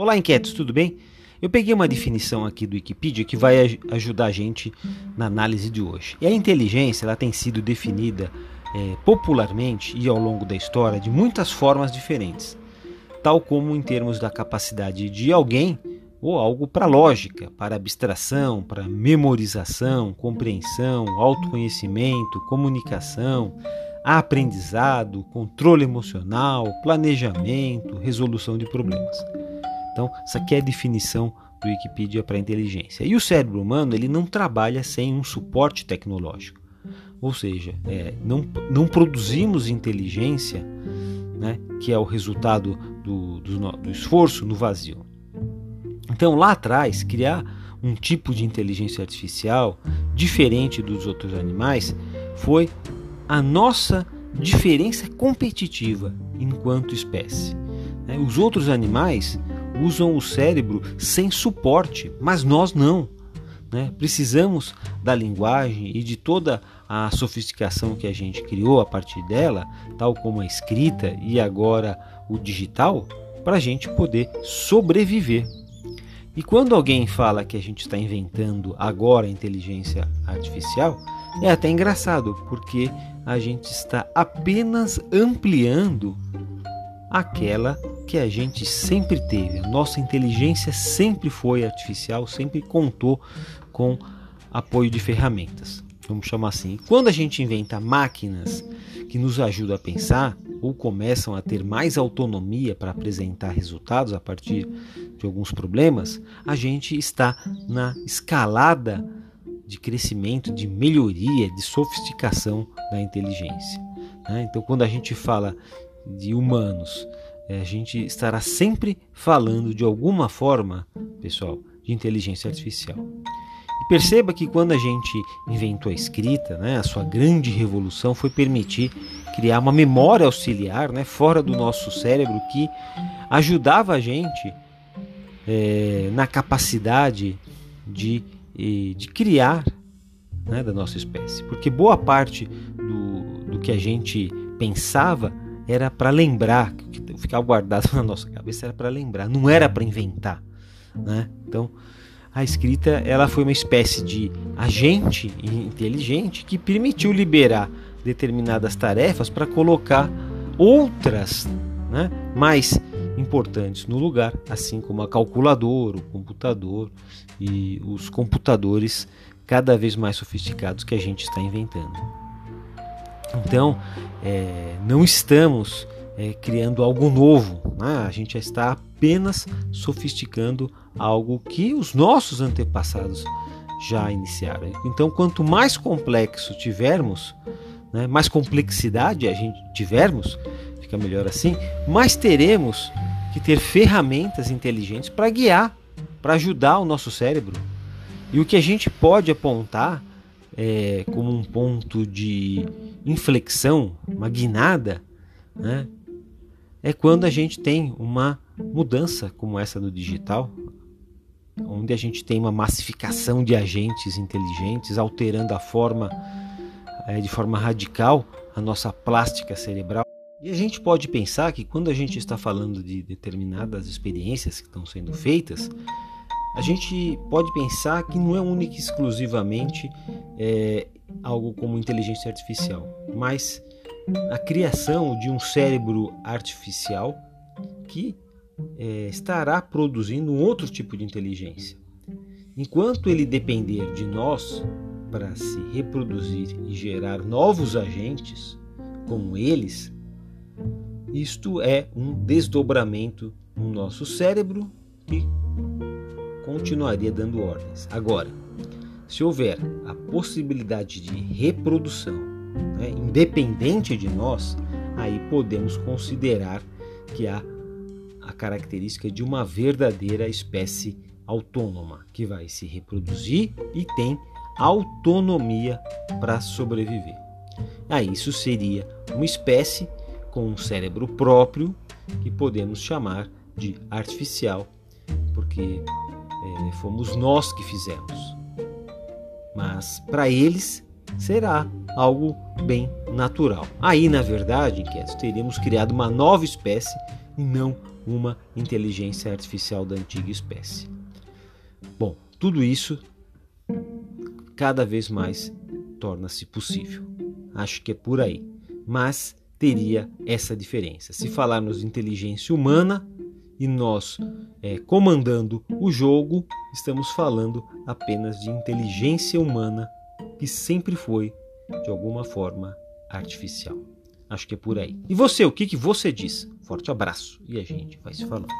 Olá, inquietos, tudo bem? Eu peguei uma definição aqui do Wikipedia que vai aj ajudar a gente na análise de hoje. E a inteligência ela tem sido definida é, popularmente e ao longo da história de muitas formas diferentes, tal como em termos da capacidade de alguém ou algo para lógica, para abstração, para memorização, compreensão, autoconhecimento, comunicação, aprendizado, controle emocional, planejamento, resolução de problemas. Então, essa aqui é a definição do Wikipedia para inteligência. E o cérebro humano ele não trabalha sem um suporte tecnológico. Ou seja, é, não, não produzimos inteligência, né, que é o resultado do, do, do esforço no vazio. Então, lá atrás, criar um tipo de inteligência artificial diferente dos outros animais foi a nossa diferença competitiva enquanto espécie. Né. Os outros animais usam o cérebro sem suporte, mas nós não. Né? Precisamos da linguagem e de toda a sofisticação que a gente criou a partir dela, tal como a escrita e agora o digital, para a gente poder sobreviver. E quando alguém fala que a gente está inventando agora a inteligência artificial, é até engraçado, porque a gente está apenas ampliando aquela que a gente sempre teve. A nossa inteligência sempre foi artificial, sempre contou com apoio de ferramentas. Vamos chamar assim. Quando a gente inventa máquinas que nos ajudam a pensar ou começam a ter mais autonomia para apresentar resultados a partir de alguns problemas, a gente está na escalada de crescimento, de melhoria, de sofisticação da inteligência. Né? Então, quando a gente fala de humanos, a gente estará sempre falando de alguma forma, pessoal, de inteligência artificial. E perceba que quando a gente inventou a escrita, né, a sua grande revolução foi permitir criar uma memória auxiliar né, fora do nosso cérebro que ajudava a gente é, na capacidade de, de criar né, da nossa espécie. Porque boa parte do, do que a gente pensava era para lembrar, ficava guardado na nossa cabeça era para lembrar, não era para inventar, né? Então, a escrita ela foi uma espécie de agente inteligente que permitiu liberar determinadas tarefas para colocar outras, né, mais importantes no lugar, assim como a calculadora, o computador e os computadores cada vez mais sofisticados que a gente está inventando. Então, é, não estamos é, criando algo novo, né? a gente já está apenas sofisticando algo que os nossos antepassados já iniciaram. Então, quanto mais complexo tivermos, né, mais complexidade a gente tivermos, fica melhor assim, mais teremos que ter ferramentas inteligentes para guiar, para ajudar o nosso cérebro. E o que a gente pode apontar é, como um ponto de inflexão, uma guinada, né, é quando a gente tem uma mudança como essa no digital, onde a gente tem uma massificação de agentes inteligentes alterando a forma é, de forma radical a nossa plástica cerebral. E a gente pode pensar que quando a gente está falando de determinadas experiências que estão sendo feitas, a gente pode pensar que não é única e exclusivamente é, algo como inteligência artificial, mas a criação de um cérebro artificial que é, estará produzindo um outro tipo de inteligência. Enquanto ele depender de nós para se reproduzir e gerar novos agentes como eles, isto é um desdobramento no nosso cérebro que continuaria dando ordens. Agora, se houver a possibilidade de reprodução né, independente de nós, aí podemos considerar que há a característica de uma verdadeira espécie autônoma que vai se reproduzir e tem autonomia para sobreviver. Aí isso seria uma espécie com um cérebro próprio que podemos chamar de artificial, porque fomos nós que fizemos. Mas para eles será algo bem natural. Aí, na verdade, inquietos, teríamos criado uma nova espécie e não uma inteligência artificial da antiga espécie. Bom, tudo isso cada vez mais torna-se possível. Acho que é por aí. Mas teria essa diferença. Se falarmos de inteligência humana e nós é, comandando o jogo, estamos falando apenas de inteligência humana que sempre foi, de alguma forma, artificial. Acho que é por aí. E você, o que, que você diz? Forte abraço e a gente vai se falando.